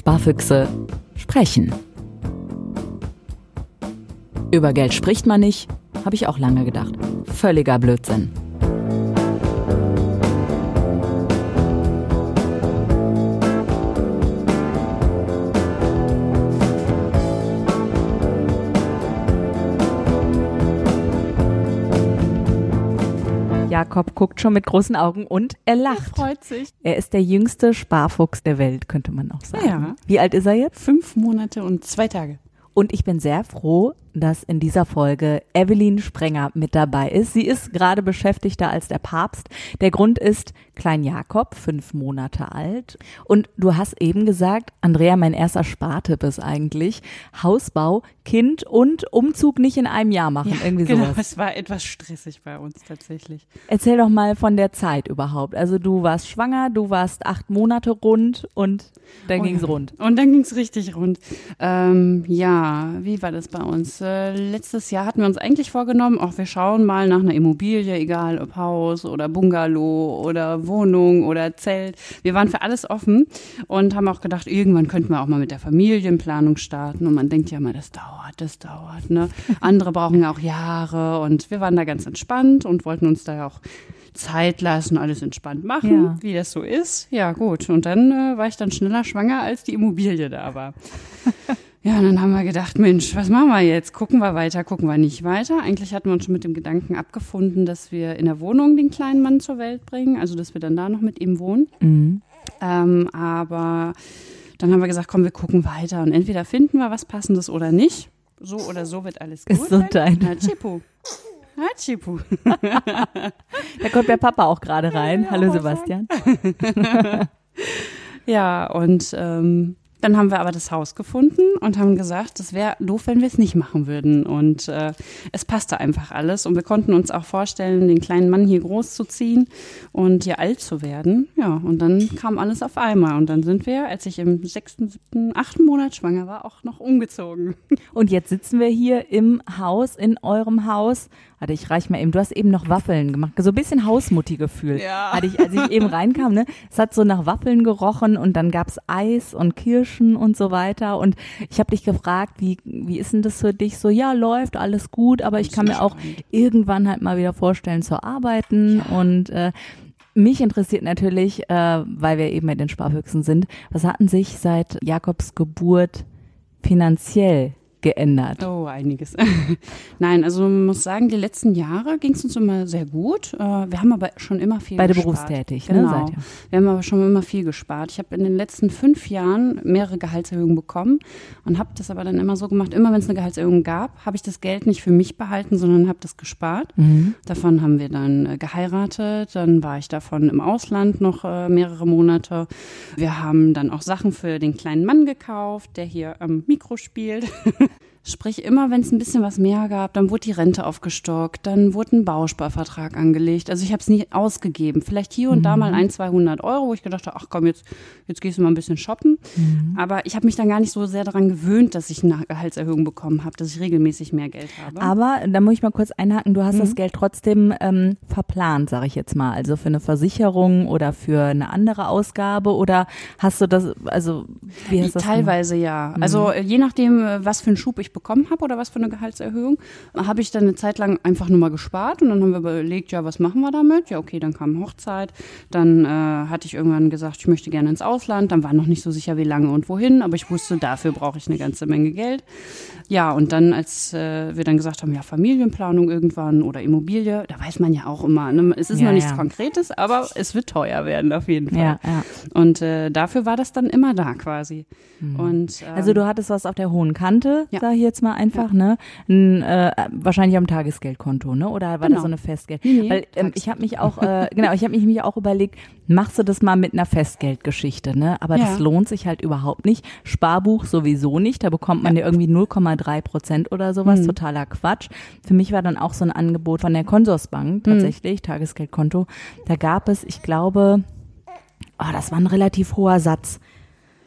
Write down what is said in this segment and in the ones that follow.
Sparfüchse sprechen. Über Geld spricht man nicht, habe ich auch lange gedacht. Völliger Blödsinn. Jakob guckt schon mit großen Augen und er lacht. Er freut sich. Er ist der jüngste Sparfuchs der Welt, könnte man auch sagen. Ja. Wie alt ist er jetzt? Fünf Monate und zwei Tage. Und ich bin sehr froh, dass in dieser Folge Evelyn Sprenger mit dabei ist. Sie ist gerade beschäftigter als der Papst. Der Grund ist Klein Jakob, fünf Monate alt. Und du hast eben gesagt, Andrea, mein erster Spartipp ist eigentlich Hausbau, Kind und Umzug nicht in einem Jahr machen. Ja, Irgendwie genau, sowas. es war etwas stressig bei uns tatsächlich. Erzähl doch mal von der Zeit überhaupt. Also du warst schwanger, du warst acht Monate rund und dann Oh ging's ja. rund. Und dann ging's richtig rund. Ähm, ja, wie war das bei uns? Äh, letztes Jahr hatten wir uns eigentlich vorgenommen, auch wir schauen mal nach einer Immobilie, egal ob Haus oder Bungalow oder Wohnung oder Zelt. Wir waren für alles offen und haben auch gedacht, irgendwann könnten wir auch mal mit der Familienplanung starten. Und man denkt ja immer, das dauert, das dauert. Ne? Andere brauchen ja auch Jahre und wir waren da ganz entspannt und wollten uns da ja auch Zeit lassen, alles entspannt machen, Ja. wie das so ist. Ja, gut. Und dann äh, war ich dann schneller schwanger, als die Immobilie da war. Ja, und dann haben wir gedacht, Mensch, was machen wir jetzt? Gucken wir weiter, gucken wir nicht weiter. Eigentlich hatten wir uns schon mit dem Gedanken abgefunden, dass wir in der Wohnung den kleinen Mann zur Welt bringen, also dass wir dann da noch mit ihm wohnen. Mhm. Ähm, aber dann haben wir gesagt, komm, wir gucken weiter und entweder finden wir was Passendes oder nicht. So oder so wird alles gut. Gesundheit. Na, Chipu. Na, Chipu. Da kommt der Papa auch gerade rein. Hallo Sebastian. Ja, und ähm, dann haben wir aber das Haus gefunden und haben gesagt, das wäre doof, wenn wir es nicht machen würden. Und äh, es passte einfach alles. Und wir konnten uns auch vorstellen, den kleinen Mann hier groß zu ziehen und hier alt zu werden. Ja, und dann kam alles auf einmal. Und dann sind wir, als ich im sechsten, siebten, achten Monat schwanger war, auch noch umgezogen. Und jetzt sitzen wir hier im Haus, in eurem Haus. Warte, ich reich mal eben. Du hast eben noch Waffeln gemacht. So ein bisschen Hausmutti-Gefühl. Ja. Hatte ich, als ich eben reinkam, ne? Es hat so nach Waffeln gerochen und dann gab's Eis und Kirschen und so weiter. Und ich habe dich gefragt, wie, wie ist denn das für dich? So, ja, läuft, alles gut, aber ich kann mir auch irgendwann halt mal wieder vorstellen zu arbeiten und äh, mich interessiert natürlich, äh, weil wir eben mit den Sparfüchsen sind, was hatten sich seit Jakobs Geburt finanziell geändert? Oh, einiges. Nein, also man muss sagen, die letzten Jahre ging es uns immer sehr gut. Äh, Wir haben aber schon immer viel Beide gespart. berufstätig, ne, genau. seid ihr? Wir haben aber schon immer viel gespart. Ich habe in den letzten fünf Jahren mehrere Gehaltserhöhungen bekommen und habe das aber dann immer so gemacht, immer wenn es eine Gehaltserhöhung gab, habe ich das Geld nicht für mich behalten, sondern habe das gespart. Mhm. Davon haben wir dann äh, geheiratet, dann war ich davon im Ausland noch äh, mehrere Monate. Wir haben dann auch Sachen für den kleinen Mann gekauft, der hier am Mikro spielt. Sprich, immer wenn es ein bisschen was mehr gab, dann wurde die Rente aufgestockt, dann wurde ein Bausparvertrag angelegt. Also ich habe es nie ausgegeben. Vielleicht hier und da mal ein, 200 Euro, wo ich gedacht habe, ach komm, jetzt, jetzt gehst du mal ein bisschen shoppen. Aber ich habe mich dann gar nicht so sehr daran gewöhnt, dass ich eine Gehaltserhöhung bekommen habe, dass ich regelmäßig mehr Geld habe. Aber da muss ich mal kurz einhaken, du hast das Geld trotzdem ähm, verplant, sage ich jetzt mal, also für eine Versicherung oder für eine andere Ausgabe oder hast du das, also wie hast du das gemacht? Teilweise ja. Also äh, je nachdem, äh, was für einen Schub ich bekommen habe oder was für eine Gehaltserhöhung, habe ich dann eine Zeit lang einfach nur mal gespart und dann haben wir überlegt, ja, was machen wir damit? Ja, okay, dann kam Hochzeit, dann äh, hatte ich irgendwann gesagt, ich möchte gerne ins Ausland, dann war noch nicht so sicher, wie lange und wohin, aber ich wusste, dafür brauche ich eine ganze Menge Geld. Ja, und dann, als äh, wir dann gesagt haben, ja, Familienplanung irgendwann oder Immobilie, da weiß man ja auch immer, ne? es ist Ja, noch nichts ja. Konkretes, aber es wird teuer werden auf jeden Fall. Ja, ja. Und äh, dafür war das dann immer da quasi. Und, ähm, Also du hattest was auf der hohen Kante, Ja. sag ich jetzt mal einfach, ne? N, äh, wahrscheinlich am Tagesgeldkonto, ne? Oder war das Genau. so eine Festgeld? Nee, nee, Weil ähm, ich habe mich auch, äh, genau, ich habe mich, mich auch überlegt, machst du das mal mit einer Festgeldgeschichte, ne? Aber das Ja. lohnt sich halt überhaupt nicht. Sparbuch sowieso nicht, da bekommt man ja, irgendwie 0,3 Prozent oder sowas, totaler Quatsch. Für mich war dann auch so ein Angebot von der Konsorsbank tatsächlich, Tagesgeldkonto. Da gab es, ich glaube, oh, das war ein relativ hoher Satz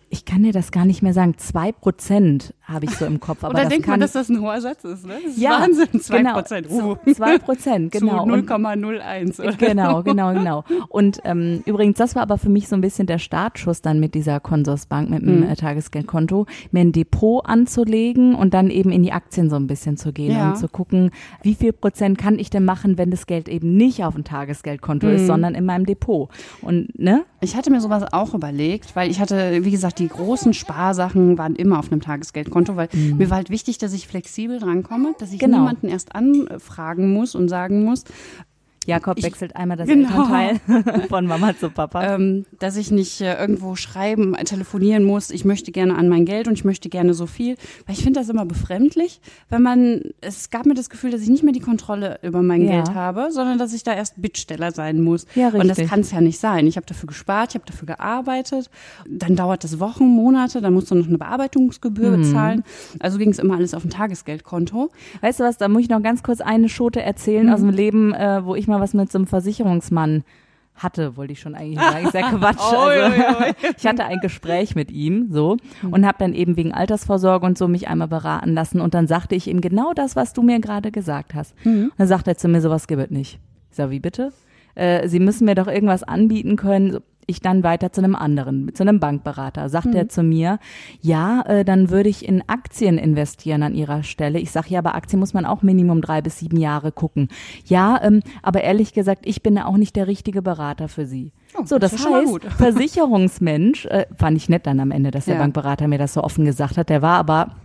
ich kann dir das gar nicht mehr sagen, zwei Prozent habe ich so im Kopf. Aber das denkt kann, man, dass das ein hoher Satz ist, ne? Das ist ja, Wahnsinn, 2 genau, Prozent. zu- Uh. Zwei Prozent, genau. Zu Und- 0,01. oder? Genau, genau, genau. Und ähm, übrigens, das war aber für mich so ein bisschen der Startschuss dann mit dieser Konsorsbank, mit dem Mhm. äh, Tagesgeldkonto, mir ein Depot anzulegen und dann eben in die Aktien so ein bisschen zu gehen Ja. und zu gucken, wie viel Prozent kann ich denn machen, wenn das Geld eben nicht auf dem Tagesgeldkonto Mhm. ist, sondern in meinem Depot. Und ne? Ich hatte mir sowas auch überlegt, weil ich hatte, wie gesagt, die großen Sparsachen waren immer auf einem Tagesgeldkonto, weil mir war halt wichtig, dass ich flexibel drankomme, dass ich Genau. niemanden erst anfragen muss und sagen muss, Jakob Ich- wechselt einmal das Genau. Elternteil von Mama zu Papa. ähm, dass ich nicht äh, irgendwo schreiben, äh, telefonieren muss, ich möchte gerne an mein Geld und ich möchte gerne so viel. Weil ich finde das immer befremdlich, wenn man, es gab mir das Gefühl, dass ich nicht mehr die Kontrolle über mein Ja. Geld habe, sondern dass ich da erst Bittsteller sein muss. Ja, Und das richtig. kann es ja nicht sein. Ich habe dafür gespart, ich habe dafür gearbeitet. Dann dauert das Wochen, Monate, dann musst du noch eine Bearbeitungsgebühr Mhm. bezahlen. Also ging es immer alles auf ein Tagesgeldkonto. Weißt du was, da muss ich noch ganz kurz eine Schote erzählen Mhm. aus dem Leben, äh, wo ich mal was mit so einem Versicherungsmann hatte, wollte ich schon eigentlich sagen. Ist ja Quatsch. Also, ich hatte ein Gespräch mit ihm so und habe dann eben wegen Altersvorsorge und so mich einmal beraten lassen und dann sagte ich ihm genau das, was du mir gerade gesagt hast. Und dann sagt er zu mir, sowas gibt es nicht. Ich sag, wie bitte? Äh, Sie müssen mir doch irgendwas anbieten können. So, Ich dann weiter zu einem anderen, zu einem Bankberater. Sagt er zu mir, ja, äh, dann würde ich in Aktien investieren an ihrer Stelle. Ich sage, ja, aber Aktien muss man auch Minimum drei bis sieben Jahre gucken. Ja, ähm, aber ehrlich gesagt, ich bin da auch nicht der richtige Berater für Sie. Oh, so, das das heißt, gut. Versicherungsmensch, äh, fand ich nett dann am Ende, dass der Ja. Bankberater mir das so offen gesagt hat. Der war aber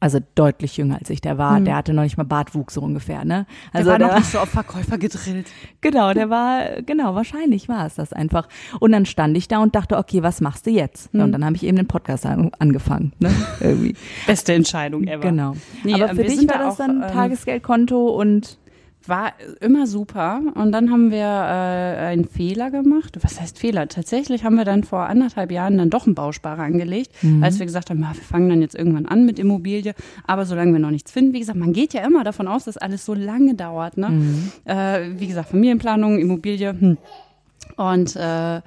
also deutlich jünger als ich. Der war, der hatte noch nicht mal Bartwuchs so ungefähr, ne? Also der war noch der- nicht so auf Verkäufer gedrillt. Genau, der war, genau, wahrscheinlich war es das einfach. Und dann stand ich da und dachte, okay, was machst du jetzt? Ja, und dann habe ich eben den Podcast an, angefangen, ne? Irgendwie. Beste Entscheidung ever. Genau. Nee, Aber äh, für dich war da das auch, dann ähm, Tagesgeldkonto und War immer super. Und dann haben wir äh, einen Fehler gemacht. Was heißt Fehler? Tatsächlich haben wir dann vor anderthalb Jahren dann doch einen Bausparer angelegt, Mhm. als wir gesagt haben, ja, wir fangen dann jetzt irgendwann an mit Immobilie. Aber solange wir noch nichts finden, wie gesagt, man geht ja immer davon aus, dass alles so lange dauert. Ne? Mhm. Äh, wie gesagt, Familienplanung, Immobilie. Hm. Und äh,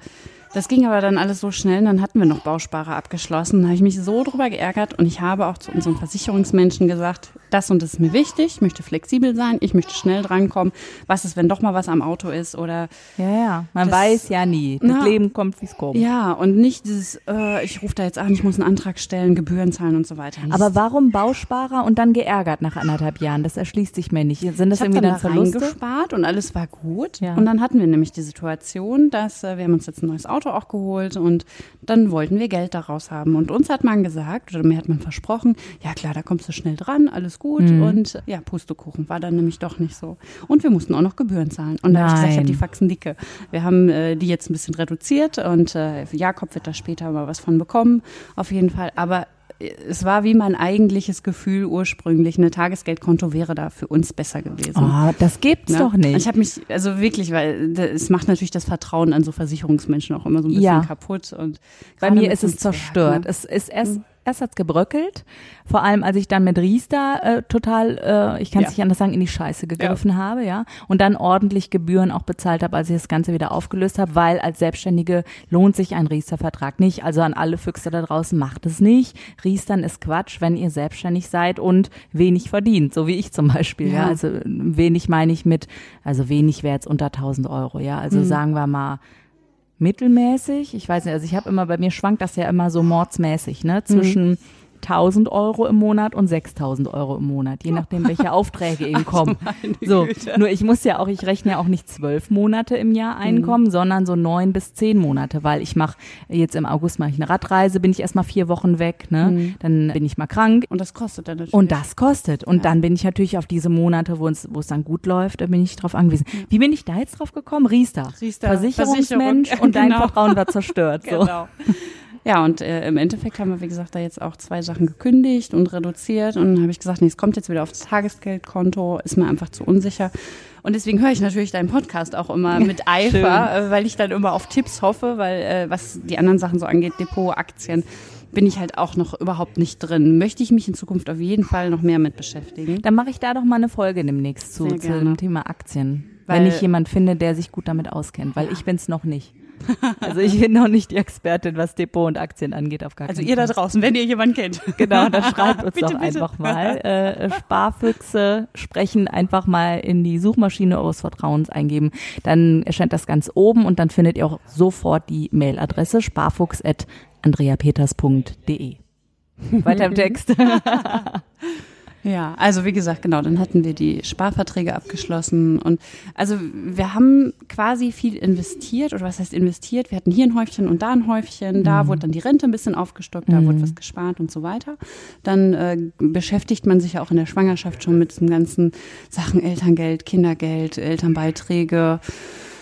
das ging aber dann alles so schnell, und dann hatten wir noch Bausparer abgeschlossen. Da habe ich mich so drüber geärgert und ich habe auch zu unseren Versicherungsmenschen gesagt, das und das ist mir wichtig, ich möchte flexibel sein, ich möchte schnell drankommen. Was ist, wenn doch mal was am Auto ist oder ja, ja, man Das- weiß ja nie. Das Na, Leben kommt, wie es kommt. ja, und nicht dieses, äh, ich rufe da jetzt an, ich muss einen Antrag stellen, Gebühren zahlen und so weiter. Aber warum Bausparer und dann geärgert nach anderthalb Jahren? Das erschließt sich mir nicht. Sind das ich irgendwie dann dann da Verluste? reingespart und alles war gut. Ja. Und dann hatten wir nämlich die Situation, dass äh, wir haben uns jetzt ein neues Auto auch geholt und dann wollten wir Geld daraus haben. Und uns hat man gesagt, oder mir hat man versprochen, ja klar, da kommst du schnell dran, alles gut. Mhm. Und ja, Pustekuchen war dann nämlich doch nicht so. Und wir mussten auch noch Gebühren zahlen. Und da habe ich gesagt, ich habe Nein. die Faxen dicke. Wir haben äh, die jetzt ein bisschen reduziert und äh, Jakob wird da später mal was von bekommen, auf jeden Fall. Aber äh, es war wie mein eigentliches Gefühl ursprünglich. Ein Tagesgeldkonto wäre da für uns besser gewesen. Oh, das gibt's Ne? doch nicht. Ich habe mich, also wirklich, weil es macht natürlich das Vertrauen an so Versicherungsmenschen auch immer so ein bisschen Ja. kaputt. Und Bei mir ist es zerstört. ne? Es ist erst, erst hat's gebröckelt. Vor allem, als ich dann mit Riester äh, total, äh, ich kann es Ja. nicht anders sagen, in die Scheiße gegriffen habe, ja. Und dann ordentlich Gebühren auch bezahlt habe, als ich das Ganze wieder aufgelöst habe, weil als Selbstständige lohnt sich ein Riester-Vertrag nicht. Also an alle Füchse da draußen, macht es nicht. Riestern ist Quatsch, wenn ihr selbstständig seid und wenig verdient, so wie ich zum Beispiel, ja. Ja. Also wenig meine ich mit, also wenig wäre jetzt unter 1000 Euro, ja. Also sagen wir mal, mittelmäßig. Ich weiß nicht, also ich habe immer, bei mir schwankt das ja immer so mordsmäßig, ne? Zwischen 1000 Euro im Monat und 6000 Euro im Monat, je nachdem, welche Aufträge eben kommen. So, nur ich muss ja auch, ich rechne ja auch nicht zwölf Monate im Jahr Einkommen, sondern so neun bis zehn Monate, weil ich mache, jetzt im August mache ich eine Radreise, bin ich erstmal vier Wochen weg, ne? Dann bin ich mal krank. Und das kostet dann natürlich. Und das kostet. Und dann bin ich natürlich auf diese Monate, wo es, wo es dann gut läuft, da bin ich drauf angewiesen. Wie bin ich da jetzt drauf gekommen? Riester. Riester, Versicherungsmensch Versicherung, und dein genau. Vertrauen war zerstört. So. Genau. Ja, und äh, im Endeffekt haben wir, wie gesagt, da jetzt auch zwei Sachen gekündigt und reduziert. Und dann habe ich gesagt, nee, es kommt jetzt wieder aufs Tagesgeldkonto, ist mir einfach zu unsicher. Und deswegen höre ich natürlich deinen Podcast auch immer mit Eifer, äh, weil ich dann immer auf Tipps hoffe, weil äh, was die anderen Sachen so angeht, Depot, Aktien, bin ich halt auch noch überhaupt nicht drin. Möchte ich mich in Zukunft auf jeden Fall noch mehr mit beschäftigen. Dann mache ich da doch mal eine Folge demnächst zu, zu dem Thema Aktien. Weil- wenn ich jemand finde, der sich gut damit auskennt, weil ich bin's noch nicht. Also ich bin noch nicht die Expertin, was Depot und Aktien angeht, auf gar Also keinen ihr da Fall. draußen, wenn ihr jemanden kennt. Genau, dann schreibt uns Bitte, doch bitte. einfach mal. Äh, Sparfüchse sprechen einfach mal in die Suchmaschine eures Vertrauens eingeben. Dann erscheint das ganz oben und dann findet ihr auch sofort die Mailadresse sparfuchs.andreapeters.de. Weiter im Text. Ja, also wie gesagt, genau, dann hatten wir die Sparverträge abgeschlossen und also wir haben quasi viel investiert oder was heißt investiert? Wir hatten hier ein Häufchen und da ein Häufchen, da wurde dann die Rente ein bisschen aufgestockt, da wurde was gespart und so weiter. Dann äh, beschäftigt man sich ja auch in der Schwangerschaft schon mit den ganzen Sachen Elterngeld, Kindergeld, Elternbeiträge.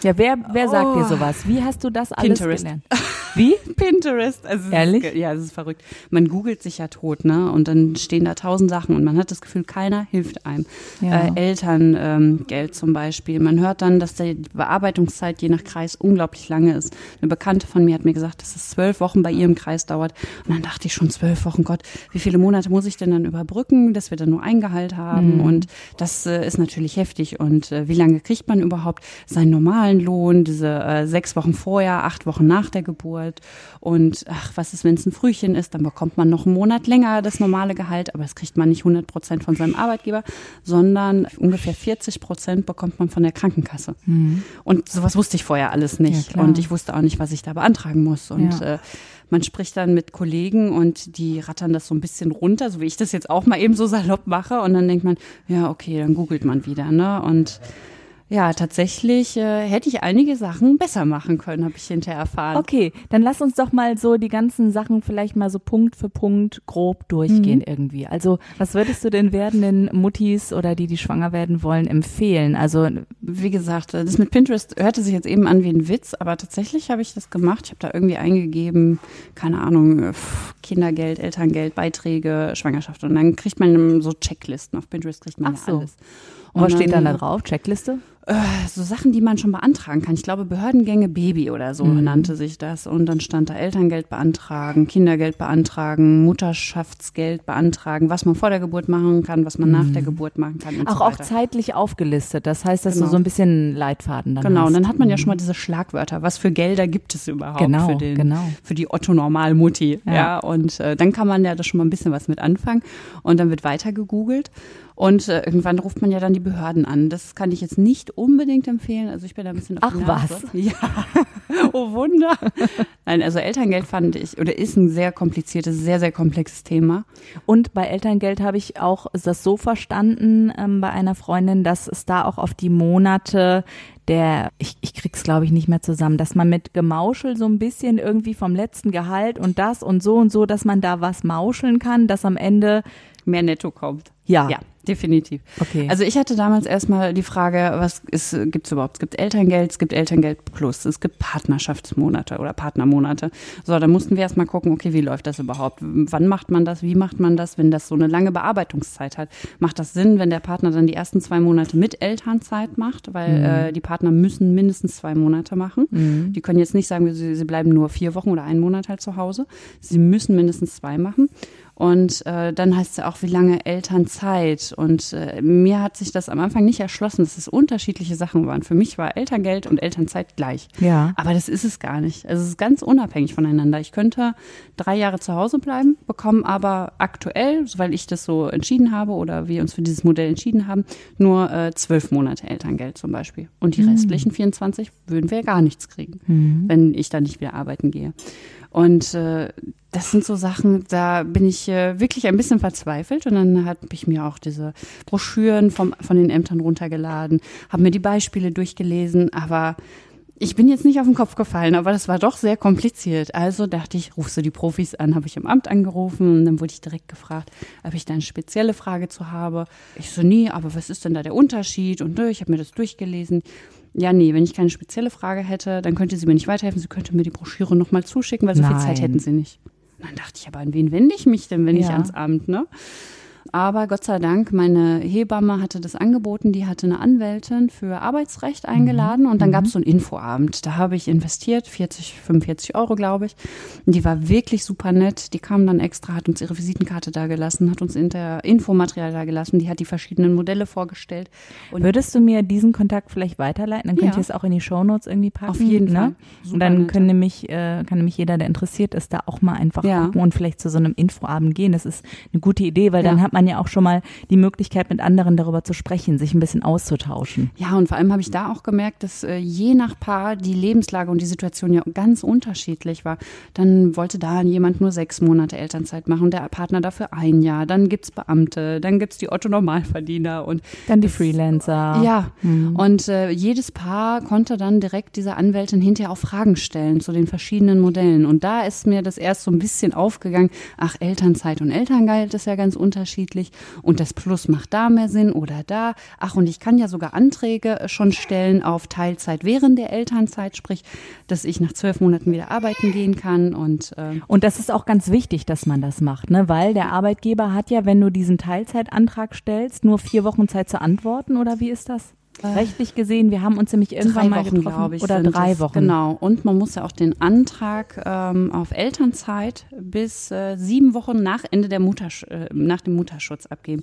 Ja, wer, wer sagt dir Oh. sowas? Wie hast du das alles Pinterest. gelernt? Wie? Pinterest. Also Ehrlich? Ist, ja, es ist verrückt. Man googelt sich ja tot, ne? Und dann stehen da tausend Sachen und man hat das Gefühl, keiner hilft einem. Ja. Äh, Elterngeld ähm, zum Beispiel. Man hört dann, dass die Bearbeitungszeit je nach Kreis unglaublich lange ist. Eine Bekannte von mir hat mir gesagt, dass es zwölf Wochen bei ihrem Kreis dauert. Und dann dachte ich schon, zwölf Wochen, Gott, wie viele Monate muss ich denn dann überbrücken, dass wir dann nur Eingehalt haben? Und das äh, ist natürlich heftig. Und äh, wie lange kriegt man überhaupt seinen normalen Lohn, diese äh, sechs Wochen vorher, acht Wochen nach der Geburt? Und ach, was ist, wenn es ein Frühchen ist? Dann bekommt man noch einen Monat länger das normale Gehalt, aber das kriegt man nicht 100 Prozent von seinem Arbeitgeber, sondern ungefähr 40 Prozent bekommt man von der Krankenkasse. Und sowas wusste ich vorher alles Ja, nicht. klar. und ich wusste auch nicht, was ich da beantragen muss. Und Ja. äh, man spricht dann mit Kollegen und die rattern das so ein bisschen runter, so wie ich das jetzt auch mal eben so salopp mache. Und dann denkt man, ja, okay, dann googelt man wieder. Ne? Und ja, tatsächlich äh, hätte ich einige Sachen besser machen können, habe ich hinterher erfahren. Okay, dann lass uns doch mal so die ganzen Sachen vielleicht mal so Punkt für Punkt grob durchgehen Mhm. irgendwie. Also, was würdest du den werdenden Muttis oder die, die schwanger werden wollen, empfehlen? Also, Wie gesagt, äh, das mit Pinterest hörte sich jetzt eben an wie ein Witz, aber tatsächlich habe ich das gemacht. Ich habe da irgendwie eingegeben, keine Ahnung, äh, Kindergeld, Elterngeld, Beiträge, Schwangerschaft. Und dann kriegt man so Checklisten. Auf Pinterest kriegt man Ach ja so. alles. und was steht dann da drauf? Checkliste? Äh, so Sachen, die man schon beantragen kann. Ich glaube, Behördengänge Baby oder so Mhm. nannte sich das. Und dann stand da Elterngeld beantragen, Kindergeld beantragen, Mutterschaftsgeld beantragen, was man vor der Geburt machen kann, was man nach der Geburt machen kann. Mhm. Auch, so auch zeitlich aufgelistet. Das heißt, dass Genau. du so ein bisschen Leitfaden dann Genau, hast. und dann hat man ja schon mal diese Schlagwörter. Was für Gelder gibt es überhaupt Genau, für, den, genau. für die Otto-Normal-Mutti? Ja. Ja. und äh, dann kann man ja da schon mal ein bisschen was mit anfangen. Und dann wird weiter gegoogelt. Und äh, irgendwann ruft man ja dann die Behörden an. Das kann ich jetzt nicht unbedingt empfehlen. Also ich bin da ein bisschen auf Ach, was? Ja. oh Wunder. Nein, also Elterngeld fand ich, oder ist ein sehr kompliziertes, sehr, sehr komplexes Thema. Und bei Elterngeld habe ich auch das so verstanden ähm, bei einer Freundin, dass es da auch auf die Monate der, ich, ich krieg's glaube ich nicht mehr zusammen, dass man mit Gemauschel so ein bisschen irgendwie vom letzten Gehalt und das und so und so, dass man da was mauscheln kann, dass am Ende, Mehr netto kommt. ja, Ja, definitiv. okay. Also ich hatte damals erstmal die Frage, was ist, gibt's überhaupt? Es gibt Elterngeld, es gibt Elterngeld Plus, es gibt Partnerschaftsmonate oder Partnermonate. So, dann mussten wir erstmal gucken, okay, wie läuft das überhaupt? Wann macht man das? Wie macht man das, wenn das so eine lange Bearbeitungszeit hat? Macht das Sinn, wenn der Partner dann die ersten zwei Monate mit Elternzeit macht? Weil äh, die Partner müssen mindestens zwei Monate machen. Die können jetzt nicht sagen, sie, sie bleiben nur vier Wochen oder einen Monat halt zu Hause. Sie müssen mindestens zwei machen. Und äh, dann heißt es ja auch, wie lange Elternzeit. Und äh, mir hat sich das am Anfang nicht erschlossen, dass es unterschiedliche Sachen waren. Für mich war Elterngeld und Elternzeit gleich. ja. Aber das ist es gar nicht. Also es ist ganz unabhängig voneinander. Ich könnte drei Jahre zu Hause bleiben, bekomme aber aktuell, weil ich das so entschieden habe oder wir uns für dieses Modell entschieden haben, nur äh, zwölf Monate Elterngeld zum Beispiel. Und die restlichen 24 würden wir gar nichts kriegen, wenn ich dann nicht wieder arbeiten gehe. Und äh, das sind so Sachen, da bin ich äh, wirklich ein bisschen verzweifelt. Und dann habe ich mir auch diese Broschüren vom, von den Ämtern runtergeladen, habe mir die Beispiele durchgelesen, aber ich bin jetzt nicht auf den Kopf gefallen, aber das war doch sehr kompliziert. Also dachte ich, rufst du die Profis an, habe ich im Amt angerufen und dann wurde ich direkt gefragt, ob ich da eine spezielle Frage zu habe. Ich so, nee, aber was ist denn da der Unterschied? Und äh, ich habe mir das durchgelesen. Ja, nee, wenn ich keine spezielle Frage hätte, dann könnte sie mir nicht weiterhelfen. Sie könnte mir die Broschüre nochmal zuschicken, weil so viel Nein. Zeit hätten sie nicht. Und dann dachte ich, aber an wen wende ich mich denn, wenn ich Ja. ans Amt, ne? Aber Gott sei Dank, meine Hebamme hatte das angeboten, die hatte eine Anwältin für Arbeitsrecht eingeladen und dann gab es so einen Infoabend. Da habe ich investiert, 40, 45 Euro, glaube ich. Und die war wirklich super nett. Die kam dann extra, hat uns ihre Visitenkarte da gelassen, hat uns Infomaterial da gelassen, die hat die verschiedenen Modelle vorgestellt. Und Würdest du mir diesen Kontakt vielleicht weiterleiten? Dann könnt Ja. ihr es auch in die Shownotes irgendwie packen. Auf jeden ne? Fall. Und dann können nämlich, äh, kann nämlich jeder, der interessiert ist, da auch mal einfach Ja. gucken und vielleicht zu so einem Infoabend gehen. Das ist eine gute Idee, weil dann Ja. hat man ja auch schon mal die Möglichkeit, mit anderen darüber zu sprechen, sich ein bisschen auszutauschen. Ja, und vor allem habe ich da auch gemerkt, dass äh, je nach Paar die Lebenslage und die Situation ja ganz unterschiedlich war. Dann wollte da jemand nur sechs Monate Elternzeit machen, der Partner dafür ein Jahr. Dann gibt's Beamte, dann gibt's die Otto-Normalverdiener und Dann die Das- Freelancer. Ja, und äh, jedes Paar konnte dann direkt dieser Anwältin hinterher auch Fragen stellen zu den verschiedenen Modellen. Und da ist mir das erst so ein bisschen aufgegangen, ach, Elternzeit und Elterngeld ist ja ganz unterschiedlich und das Plus macht da mehr Sinn oder da. Ach, und ich kann ja sogar Anträge äh, schon stellen auf Teilzeit während der Elternzeit, sprich, dass ich nach zwölf Monaten wieder arbeiten gehen kann und äh, Und das ist auch ganz wichtig, dass man das macht, ne? Weil der Arbeitgeber hat ja, wenn du diesen Teilzeitantrag stellst, nur vier Wochen Zeit zu antworten oder wie ist das? Rechtlich gesehen, wir haben uns nämlich irgendwann drei mal Wochen, getroffen glaube ich. oder drei. Wochen. Genau. Und man muss ja auch den Antrag ähm, auf Elternzeit bis äh, sieben Wochen nach Ende der Muttersch äh, nach dem Mutterschutz abgeben.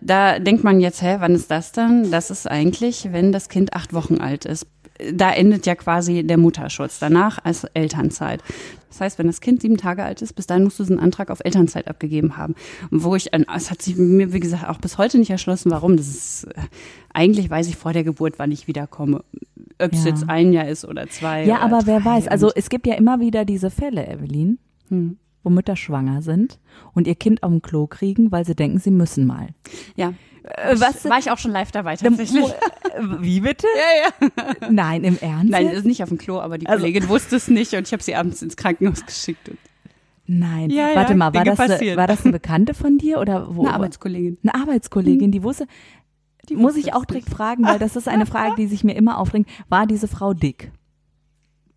Da denkt man jetzt, hä, wann ist das dann? Das ist eigentlich, wenn das Kind acht Wochen alt ist. Da endet ja quasi der Mutterschutz. Danach als Elternzeit. Das heißt, wenn das Kind sieben Tage alt ist, bis dahin musst du diesen Antrag auf Elternzeit abgegeben haben. Und Wo ich, es hat sich mir, wie gesagt, auch bis heute nicht erschlossen, warum. Das ist, äh, eigentlich weiß ich vor der Geburt, wann ich wiederkomme. Ob es Ja. jetzt ein Jahr ist oder zwei. Ja, oder aber wer drei. weiß, also es gibt ja immer wieder diese Fälle, Evelyn, Hm. wo Mütter schwanger sind und ihr Kind auf dem Klo kriegen, weil sie denken, sie müssen mal. ja. Äh, was? War ich auch schon live dabei tatsächlich. Wie bitte? Ja, ja. Nein, im Ernst? Nein, ist nicht auf dem Klo, aber die Also- Kollegin wusste es nicht und ich habe sie abends ins Krankenhaus geschickt. Nein. Ja, Warte ja, mal, war das, war das eine Bekannte von dir oder wo? Eine Arbeitskollegin. Eine Arbeitskollegin, die wusste. Die muss ich auch direkt fragen, weil das ist eine Frage, die sich mir immer aufdringt. War diese Frau dick?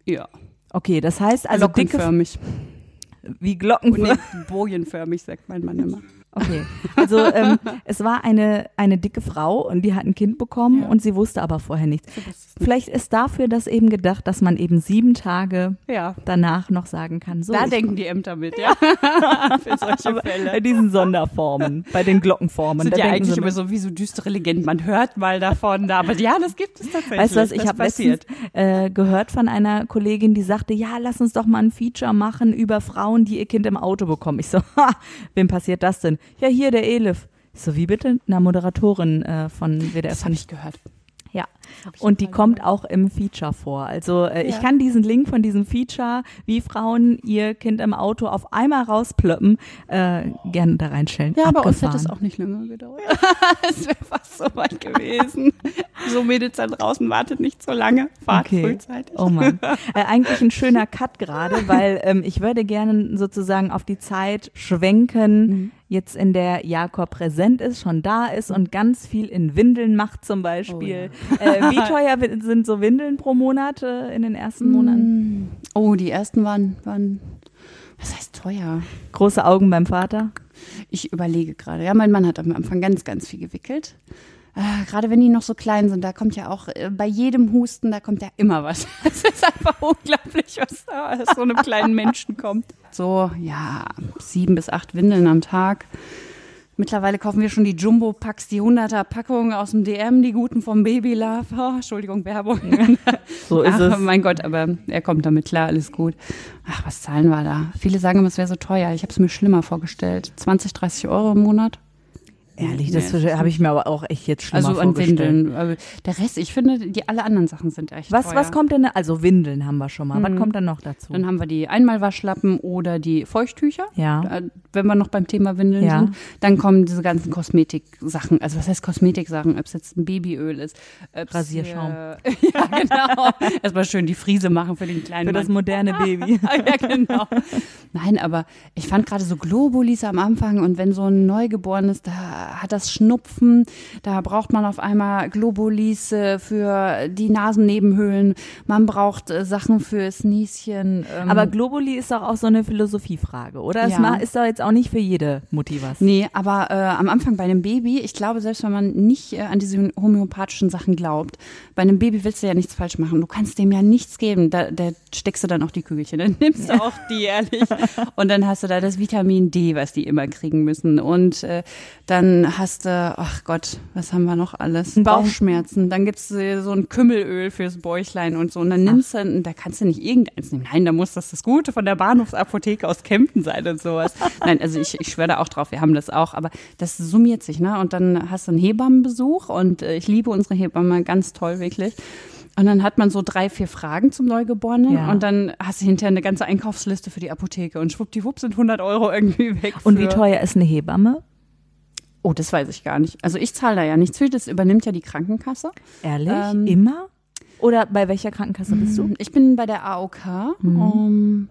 Ja. Okay, das heißt also dicke, Glockenförmig. wie Glocken. Und nee, bojenförmig, sagt mein Mann immer. Okay, also ähm, es war eine, eine dicke Frau und die hat ein Kind bekommen Ja. und sie wusste aber vorher nichts. So. Vielleicht ist dafür das eben gedacht, dass man eben sieben Tage Ja. danach noch sagen kann, so. da denken die Ämter mit, ja. Für solche bei Fälle. diesen Sonderformen, bei den Glockenformen. sind da ja eigentlich sie immer so wie so düstere Legenden. Man hört mal davon, aber ja, das gibt es tatsächlich. Weißt du was, ich habe letztens äh, gehört von einer Kollegin, die sagte, ja, lass uns doch mal ein Feature machen über Frauen, die ihr Kind im Auto bekommen. Ich so, ha, wem passiert das denn? Ja, hier der Elif. So, wie bitte? Eine Moderatorin äh, von WDR. Das habe ich gehört. Ja. Ich Und die kommt auch im Feature vor. Also äh, ich Ja. kann diesen Link von diesem Feature, wie Frauen ihr Kind im Auto auf einmal rausplöppen, äh, gerne da reinstellen. Ja, bei uns Abgefahren. hätte es auch nicht lange gedauert. es wäre fast so weit gewesen. so Mädels da draußen wartet nicht so lange. Fahrt Okay. frühzeitig. Oh Mann. Äh, eigentlich ein schöner Cut gerade, weil ähm, ich würde gerne sozusagen auf die Zeit schwenken, Mhm. jetzt in der Jakob präsent ist, schon da ist und ganz viel in Windeln macht zum Beispiel. äh, wie teuer sind so Windeln pro Monat äh, in den ersten Monaten? Oh, die ersten waren, waren, was heißt teuer? Große Augen beim Vater? Ich überlege gerade. Ja, mein Mann hat am Anfang ganz, ganz viel gewickelt. Äh, gerade wenn die noch so klein sind, da kommt ja auch äh, bei jedem Husten, da kommt ja immer was. Es ist einfach unglaublich, was da aus so einem kleinen Menschen kommt. So, ja, sieben bis acht Windeln am Tag. Mittlerweile kaufen wir schon die Jumbo-Packs, die 100er Packungen aus dem DM, die guten vom Baby Love. Oh, Entschuldigung, Werbung. So ist Ach, es. mein Gott, aber er kommt damit klar, alles gut. Ach, was zahlen wir da? Viele sagen immer, es wäre so teuer. Ich habe es mir schlimmer vorgestellt. 20, 30 Euro im Monat. Ehrlich, das Nee. habe ich mir aber auch echt jetzt schlimmer Also an. Windeln. Aber Der Rest, ich finde, die alle anderen Sachen sind echt Was, teuer. was kommt denn, also Windeln haben wir schon mal. Was Mhm. kommt dann noch dazu? Dann haben wir die Einmalwaschlappen oder die Feuchttücher. Ja. Äh, Wenn wir noch beim Thema Windeln Ja. sind. Dann kommen diese ganzen Kosmetiksachen. Also was heißt Kosmetiksachen? Ob es jetzt ein Babyöl ist. Rasierschaum. hier- ja, genau. Erstmal schön die Friese machen für den kleinen Für das Mann. moderne Baby. ja, genau. Nein, aber ich fand gerade so Globulis am Anfang und wenn so ein Neugeborenes, da hat das Schnupfen, da braucht man auf einmal Globulis für die Nasennebenhöhlen, man braucht äh, Sachen fürs Nieschen. Ähm. Aber Globuli ist doch auch so eine Philosophiefrage, oder? Es ja. ist doch jetzt auch nicht für jede Mutti was. Nee, aber äh, am Anfang bei einem Baby, ich glaube, selbst wenn man nicht äh, an diese homöopathischen Sachen glaubt, bei einem Baby willst du ja nichts falsch machen. Du kannst dem ja nichts geben. Da, da steckst du dann auch die Kügelchen, dann nimmst du auch die, ehrlich. Und dann hast du da das Vitamin D, was die immer kriegen müssen. Und äh, dann hast du, ach Gott, was haben wir noch alles? Bauchschmerzen. Dann gibt's äh, so ein Kümmelöl fürs Bäuchlein und so. Und dann nimmst ach. du, da kannst du nicht irgendeins nehmen. Nein, da muss das das Gute von der Bahnhofsapotheke aus Kempten sein und sowas. Nein, also ich, ich schwöre da auch drauf, wir haben das auch. Aber das summiert sich, ne? Und dann hast du einen Hebammenbesuch und äh, ich liebe unsere Hebamme ganz toll, wirklich. Und dann hat man so drei, vier Fragen zum Neugeborenen ja. und dann hast du hinterher eine ganze Einkaufsliste für die Apotheke und schwuppdiwupp sind 100 Euro irgendwie weg. Und wie teuer ist eine Hebamme? Oh, das weiß ich gar nicht. Also ich zahle da ja nichts für, das übernimmt ja die Krankenkasse. Ehrlich? Ähm, Immer? Oder bei welcher Krankenkasse bist du? Ich bin bei der AOK. Mhm. Um,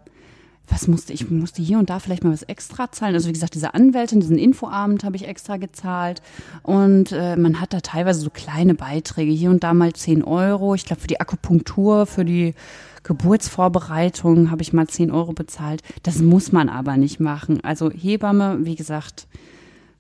was musste ich musste hier und da vielleicht mal was extra zahlen. Also wie gesagt, diese Anwältin, diesen Infoabend habe ich extra gezahlt und äh, man hat da teilweise so kleine Beiträge, hier und da mal 10 Euro. Ich glaube für die Akupunktur, für die Geburtsvorbereitung habe ich mal 10 Euro bezahlt. Das muss man aber nicht machen. Also Hebamme, wie gesagt,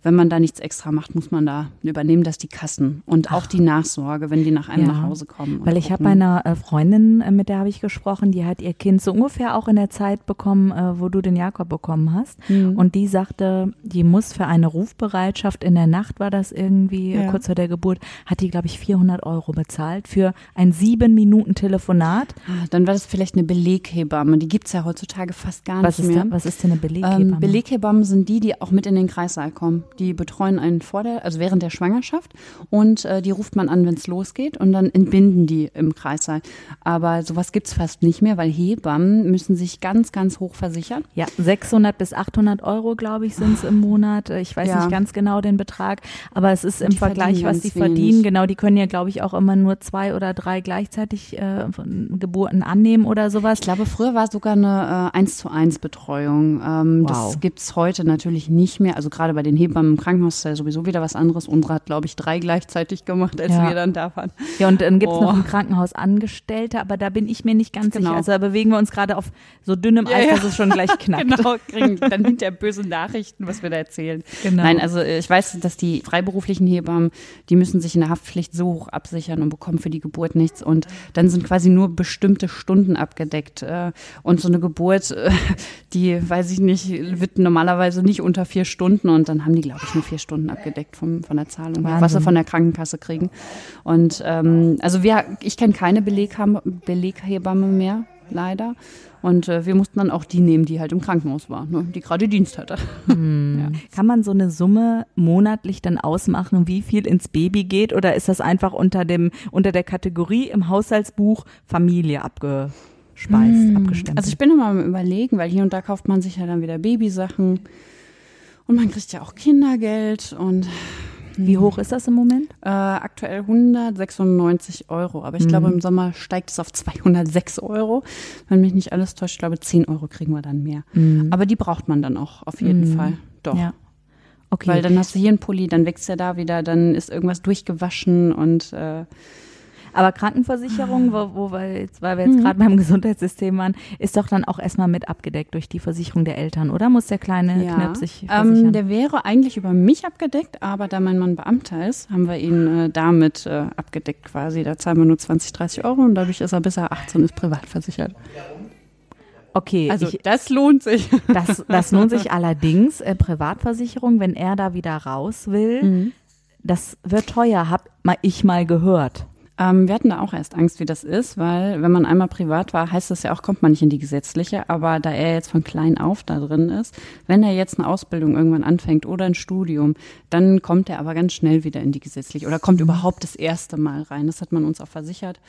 wenn man da nichts extra macht, muss man da übernehmen, dass die Kassen und auch die Nachsorge, wenn die nach einem ja, nach Hause kommen. Weil ich habe einer äh, Freundin, äh, mit der habe ich gesprochen, die hat ihr Kind so ungefähr auch in der Zeit bekommen, äh, wo du den Jakob bekommen hast. Mhm. Und die sagte, die muss für eine Rufbereitschaft in der Nacht war das irgendwie ja. kurz vor der Geburt, hat die glaube ich 400 Euro bezahlt für ein sieben Minuten Telefonat. Ah, dann war das vielleicht eine Beleghebamme. Die gibt es ja heutzutage fast gar was nicht mehr. Da, was ist denn eine Beleghebamme? Ähm, Beleghebammen sind die, die auch mit in den Kreissaal kommen. Die betreuen einen vor der, also während der Schwangerschaft und äh, die ruft man an, wenn es losgeht und dann entbinden die im Kreissaal. Aber sowas gibt es fast nicht mehr, weil Hebammen müssen sich ganz, ganz hoch versichern. Ja, 600 bis 800 Euro, glaube ich, sind es im Monat. Ich weiß ja. nicht ganz genau den Betrag, aber es ist im Vergleich, was sie verdienen. Genau, die können ja, glaube ich, auch immer nur zwei oder drei gleichzeitig äh, Geburten annehmen oder sowas. Ich glaube, früher war sogar eine äh, 1 zu 1 Betreuung. Ähm, wow. Das gibt es heute natürlich nicht mehr. Also gerade bei den Hebammen im Krankenhaus ist ja sowieso wieder was anderes. Unsere hat, glaube ich, drei gleichzeitig gemacht, als ja. wir dann da waren. Ja, und dann gibt es oh. noch im Krankenhaus Angestellte, aber da bin ich mir nicht ganz genau. sicher. Also da bewegen wir uns gerade auf so dünnem Eis, ja, dass es schon gleich knackt. genau, kriegen dann hinterher böse Nachrichten, was wir da erzählen. Genau. Nein, also äh, ich weiß, dass die freiberuflichen Hebammen, die müssen sich in der Haftpflicht so hoch absichern und bekommen für die Geburt nichts. Und dann sind quasi nur bestimmte Stunden abgedeckt. Äh, und so eine Geburt, äh, die, weiß ich nicht, wird normalerweise nicht unter vier Stunden und dann haben die, glaube ich, nur vier Stunden abgedeckt vom, von der Zahlung, Wahnsinn. was sie von der Krankenkasse kriegen. Und ähm, also wir, ich kenne keine Beleghebamme mehr, leider. Und äh, wir mussten dann auch die nehmen, die halt im Krankenhaus war, ne, die gerade Dienst hatte. Hm. Ja. Kann man so eine Summe monatlich dann ausmachen, wie viel ins Baby geht? Oder ist das einfach unter dem, unter der Kategorie im Haushaltsbuch Familie abgespeist, hm. abgestimmt? Also ich bin immer am überlegen, weil hier und da kauft man sich ja dann wieder Babysachen. Und man kriegt ja auch Kindergeld und wie hoch ist das im Moment? Äh, aktuell 196 Euro, aber ich mhm. glaube im Sommer steigt es auf 206 Euro. Wenn mich nicht alles täuscht, ich glaube 10 Euro kriegen wir dann mehr. Mhm. Aber die braucht man dann auch auf jeden mhm. Fall. Doch. Ja. Okay. Weil dann hast du hier einen Pulli, dann wächst er da wieder, dann ist irgendwas durchgewaschen und äh, aber Krankenversicherung, wo, wo wir jetzt, weil wir jetzt mhm. gerade beim Gesundheitssystem waren, ist doch dann auch erstmal mit abgedeckt durch die Versicherung der Eltern, oder? Muss der kleine ja. Knirps sich ähm, versichern? Ähm, der wäre eigentlich über mich abgedeckt, aber da mein Mann Beamter ist, haben wir ihn äh, damit äh, abgedeckt quasi. Da zahlen wir nur 20, 30 Euro und dadurch ist er bis er 18 ist privat versichert. Okay, also ich, das lohnt sich. Das, das lohnt sich allerdings. Äh, Privatversicherung, wenn er da wieder raus will, mhm. das wird teuer, hab ich mal gehört. Ähm, wir hatten da auch erst Angst, wie das ist, weil wenn man einmal privat war, heißt das ja auch, kommt man nicht in die gesetzliche. Aber da er jetzt von klein auf da drin ist, wenn er jetzt eine Ausbildung irgendwann anfängt oder ein Studium, dann kommt er aber ganz schnell wieder in die gesetzliche oder kommt überhaupt das erste Mal rein. Das hat man uns auch versichert.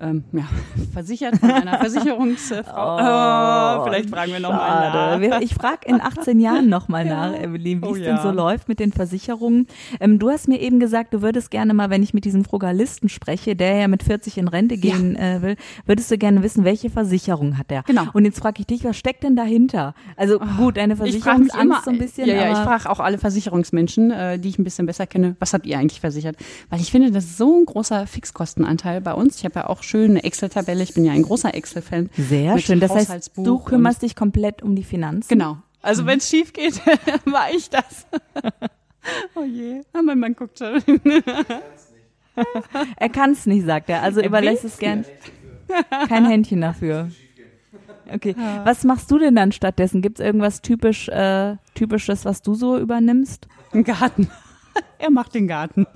Ähm, ja, versichert von einer Versicherungsfrau. Oh, oh, vielleicht fragen wir nochmal nach. Ich frage in 18 Jahren nochmal nach, Evelyn, wie oh, es ja. denn so läuft mit den Versicherungen. Ähm, du hast mir eben gesagt, du würdest gerne mal, wenn ich mit diesem Frugalisten spreche, der ja mit 40 in Rente gehen ja. äh, will, würdest du gerne wissen, welche Versicherung hat er? Genau. Und jetzt frage ich dich, was steckt denn dahinter? Also oh, gut, deine Versicherungsangst so ein bisschen. Ja, ja, ich frage auch alle Versicherungsmenschen, äh, die ich ein bisschen besser kenne, was habt ihr eigentlich versichert? Weil ich finde, das ist so ein großer Fixkostenanteil bei uns. Ich habe ja auch schön eine Excel-Tabelle. Ich bin ja ein großer Excel-Fan. Sehr schön. Das heißt, du kümmerst dich komplett um die Finanzen. Genau. Also mhm. wenn es schief geht, war ich das. oh je. Aber mein Mann guckt schon. er kann es nicht, sagt er. Also er überlässt es gern. Kein Händchen dafür. Okay. Was machst du denn dann stattdessen? Gibt es irgendwas typisch, äh, typisches, was du so übernimmst? Ein Garten. er macht den Garten.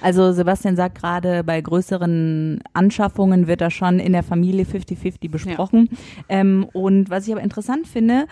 Also Sebastian sagt gerade, bei größeren Anschaffungen wird das schon in der Familie 50-50 besprochen. Ja. Ähm, und was ich aber interessant finde,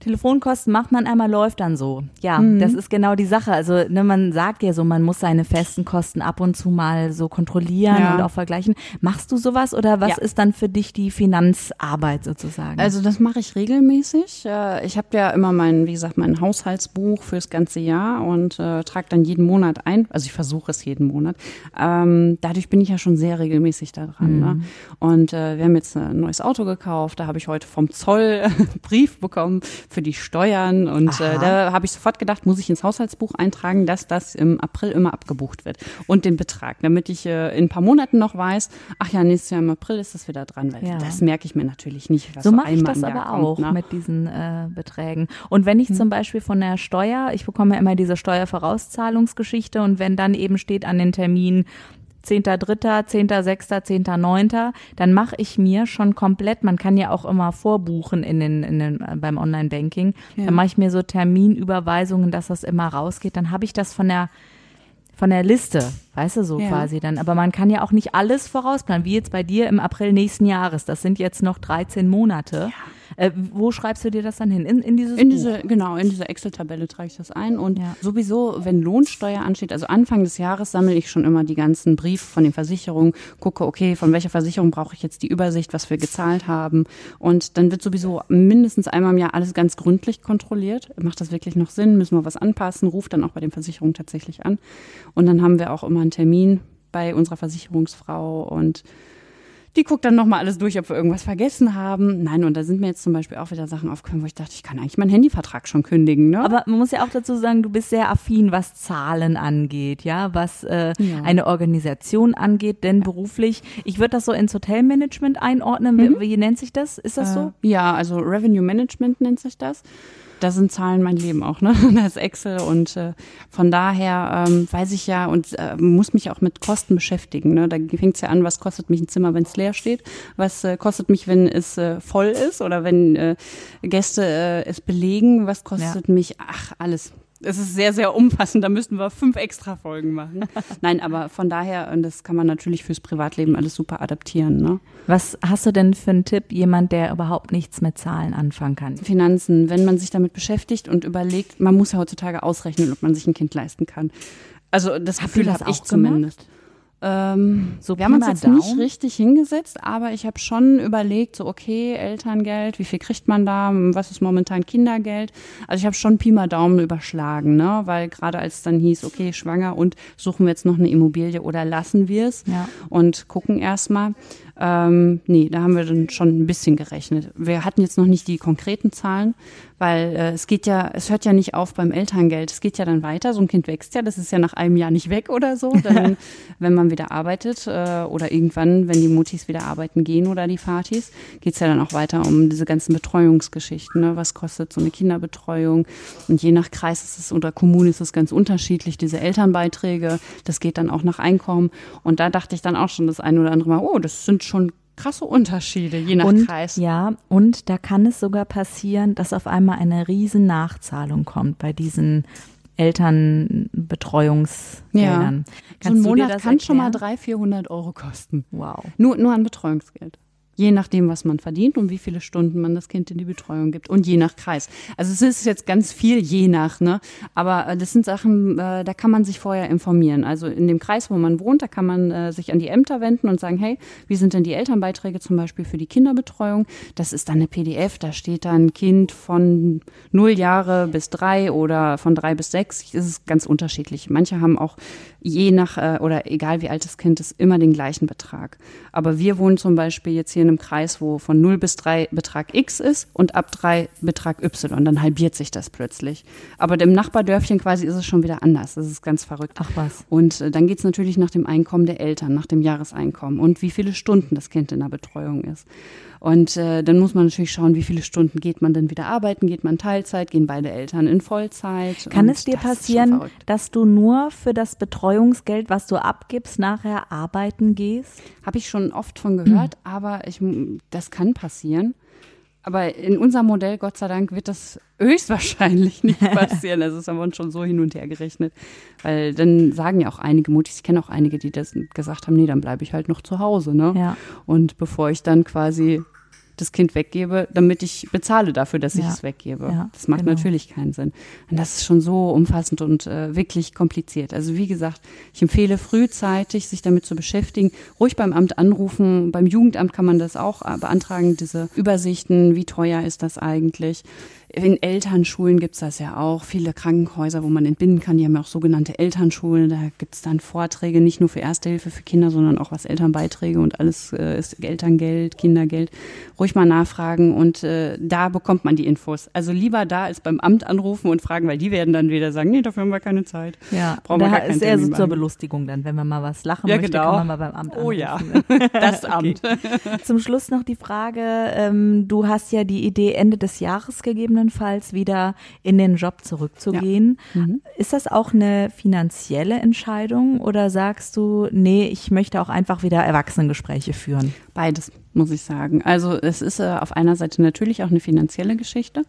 Telefonkosten macht man einmal, läuft dann so. Ja, mhm. das ist genau die Sache. Also ne, man sagt ja so, man muss seine festen Kosten ab und zu mal so kontrollieren ja. und auch vergleichen. Machst du sowas oder was ja. ist dann für dich die Finanzarbeit sozusagen? Also das mache ich regelmäßig. Äh, ich habe ja immer mein, wie gesagt, mein Haushaltsbuch fürs ganze Jahr und äh, trage dann jeden Monat ein. Also ich versuche es jeden Monat. Ähm, dadurch bin ich ja schon sehr regelmäßig da dran. Ne? Mhm. Ne? Und äh, wir haben jetzt ein neues Auto gekauft. Da habe ich heute vom Zoll Brief bekommen für die Steuern. Und äh, da habe ich sofort gedacht, muss ich ins Haushaltsbuch eintragen, dass das im April immer abgebucht wird. Und den Betrag, damit ich äh, in ein paar Monaten noch weiß, ach ja, nächstes Jahr im April ist das wieder dran. Weil ja. das merke ich mir natürlich nicht. so mache ich das aber kommt, auch ne? mit diesen äh, Beträgen. Und wenn ich hm. zum Beispiel von der Steuer, ich bekomme ja immer diese Steuervorauszahlungsgeschichte und wenn dann eben steht an den Termin 10.3., 10.6., 10.9., dann mache ich mir schon komplett, man kann ja auch immer vorbuchen in den, in den, äh, beim Online-Banking, ja. dann mache ich mir so Terminüberweisungen, dass das immer rausgeht, dann habe ich das von der von der Liste, weißt du, so ja. quasi dann. Aber man kann ja auch nicht alles vorausplanen, wie jetzt bei dir im April nächsten Jahres. Das sind jetzt noch 13 Monate. Ja. Äh, wo schreibst du dir das dann hin? In, in dieses in Buch? diese Genau, in diese Excel-Tabelle trage ich das ein. Und ja. sowieso, wenn Lohnsteuer ansteht, also Anfang des Jahres sammle ich schon immer die ganzen Briefe von den Versicherungen, gucke, okay, von welcher Versicherung brauche ich jetzt die Übersicht, was wir gezahlt haben. Und dann wird sowieso mindestens einmal im Jahr alles ganz gründlich kontrolliert. Macht das wirklich noch Sinn? Müssen wir was anpassen? Ruft dann auch bei den Versicherungen tatsächlich an. Und dann haben wir auch immer einen Termin bei unserer Versicherungsfrau und die guckt dann nochmal alles durch, ob wir irgendwas vergessen haben. Nein, und da sind mir jetzt zum Beispiel auch wieder Sachen aufgekommen, wo ich dachte, ich kann eigentlich meinen Handyvertrag schon kündigen. Ne? Aber man muss ja auch dazu sagen, du bist sehr affin, was Zahlen angeht, ja, was äh, ja. eine Organisation angeht, denn beruflich, ich würde das so ins Hotelmanagement einordnen. Mhm. Wie, wie, nennt sich das? Ist das äh, so? Ja, also Revenue Management nennt sich das da sind Zahlen mein Leben auch, ne? Das Excel und äh, von daher ähm, weiß ich ja und äh, muss mich auch mit Kosten beschäftigen. Ne? Da fängt es ja an, was kostet mich ein Zimmer, wenn es leer steht, was äh, kostet mich, wenn es äh, voll ist oder wenn äh, Gäste äh, es belegen, was kostet ja. mich, ach, alles es ist sehr, sehr umfassend. Da müssten wir fünf extra Folgen machen. Nein, aber von daher, und das kann man natürlich fürs Privatleben alles super adaptieren. Ne? Was hast du denn für einen Tipp, jemand, der überhaupt nichts mit Zahlen anfangen kann? Finanzen, wenn man sich damit beschäftigt und überlegt, man muss ja heutzutage ausrechnen, ob man sich ein Kind leisten kann. Also das Gefühl habe ich zumindest. Ähm, so wir haben uns jetzt Daumen. nicht richtig hingesetzt, aber ich habe schon überlegt, so okay, Elterngeld, wie viel kriegt man da, was ist momentan Kindergeld? Also ich habe schon Pi mal Daumen überschlagen, ne? Weil gerade als es dann hieß, okay, schwanger und suchen wir jetzt noch eine Immobilie oder lassen wir es ja. und gucken erstmal. Ähm, nee, da haben wir dann schon ein bisschen gerechnet. Wir hatten jetzt noch nicht die konkreten Zahlen, weil äh, es geht ja, es hört ja nicht auf beim Elterngeld. Es geht ja dann weiter. So ein Kind wächst ja, das ist ja nach einem Jahr nicht weg oder so. Dann, wenn man wieder arbeitet äh, oder irgendwann, wenn die Mutis wieder arbeiten gehen oder die Vatis, geht's ja dann auch weiter um diese ganzen Betreuungsgeschichten. Ne? Was kostet so eine Kinderbetreuung? Und je nach Kreis ist es oder Kommune ist es ganz unterschiedlich, diese Elternbeiträge. Das geht dann auch nach Einkommen. Und da dachte ich dann auch schon das eine oder andere Mal, oh, das sind schon krasse Unterschiede, je nach und, Kreis. Ja, und da kann es sogar passieren, dass auf einmal eine riesen Nachzahlung kommt bei diesen Elternbetreuungsgeldern. Ja. so ein Monat kann erklären? schon mal 300, 400 Euro kosten. Wow. Nur, nur an Betreuungsgeld. Je nachdem, was man verdient und wie viele Stunden man das Kind in die Betreuung gibt und je nach Kreis. Also es ist jetzt ganz viel je nach, ne? Aber äh, das sind Sachen, äh, da kann man sich vorher informieren. Also in dem Kreis, wo man wohnt, da kann man äh, sich an die Ämter wenden und sagen, hey, wie sind denn die Elternbeiträge zum Beispiel für die Kinderbetreuung? Das ist dann eine PDF, da steht dann Kind von null Jahre bis drei oder von drei bis sechs. Das ist ganz unterschiedlich. Manche haben auch je nach äh, oder egal wie alt das Kind ist, immer den gleichen Betrag. Aber wir wohnen zum Beispiel jetzt hier in einem Kreis, wo von 0 bis 3 Betrag X ist und ab 3 Betrag Y. Dann halbiert sich das plötzlich. Aber im Nachbardörfchen quasi ist es schon wieder anders. Das ist ganz verrückt. Ach was. Und äh, dann geht es natürlich nach dem Einkommen der Eltern, nach dem Jahreseinkommen und wie viele Stunden das Kind in der Betreuung ist. Und äh, dann muss man natürlich schauen, wie viele Stunden geht man dann wieder arbeiten, geht man Teilzeit, gehen beide Eltern in Vollzeit. Kann es dir passieren, dass du nur für das Betreuungsgeld, was du abgibst, nachher arbeiten gehst? Habe ich schon oft von gehört, mhm. aber ich, das kann passieren. Aber in unserem Modell, Gott sei Dank, wird das höchstwahrscheinlich nicht passieren. Also das haben wir uns schon so hin und her gerechnet. Weil dann sagen ja auch einige Mutis, ich kenne auch einige, die das gesagt haben, nee, dann bleibe ich halt noch zu Hause. Ne? Ja. Und bevor ich dann quasi das Kind weggebe, damit ich bezahle dafür, dass ich es weggebe. Ja, das macht genau. natürlich keinen Sinn. Und das ist schon so umfassend und äh, wirklich kompliziert. Also wie gesagt, ich empfehle frühzeitig, sich damit zu beschäftigen, ruhig beim Amt anrufen. Beim Jugendamt kann man das auch äh, beantragen, diese Übersichten, wie teuer ist das eigentlich. In Elternschulen gibt's das ja auch. Viele Krankenhäuser, wo man entbinden kann, die haben ja auch sogenannte Elternschulen. Da gibt's dann Vorträge, nicht nur für Erste Hilfe für Kinder, sondern auch was Elternbeiträge und alles äh, ist Elterngeld, Kindergeld. Ruhig mal nachfragen und äh, da bekommt man die Infos. Also lieber da als beim Amt anrufen und fragen, weil die werden dann wieder sagen, nee, dafür haben wir keine Zeit. Ja, Brauchen da wir gar ist eher so zur Belustigung dann, wenn man mal was lachen ja, möchte, genau. kann man mal beim Amt anrufen. Oh ja, das Amt. Zum Schluss noch die Frage, ähm, du hast ja die Idee Ende des Jahres gegeben gegebenenfalls wieder in den Job zurückzugehen. Ja. Mhm. Ist das auch eine finanzielle Entscheidung oder sagst du, nee, ich möchte auch einfach wieder Erwachsenengespräche führen? Beides, muss ich sagen. Also es ist äh, auf einer Seite natürlich auch eine finanzielle Geschichte.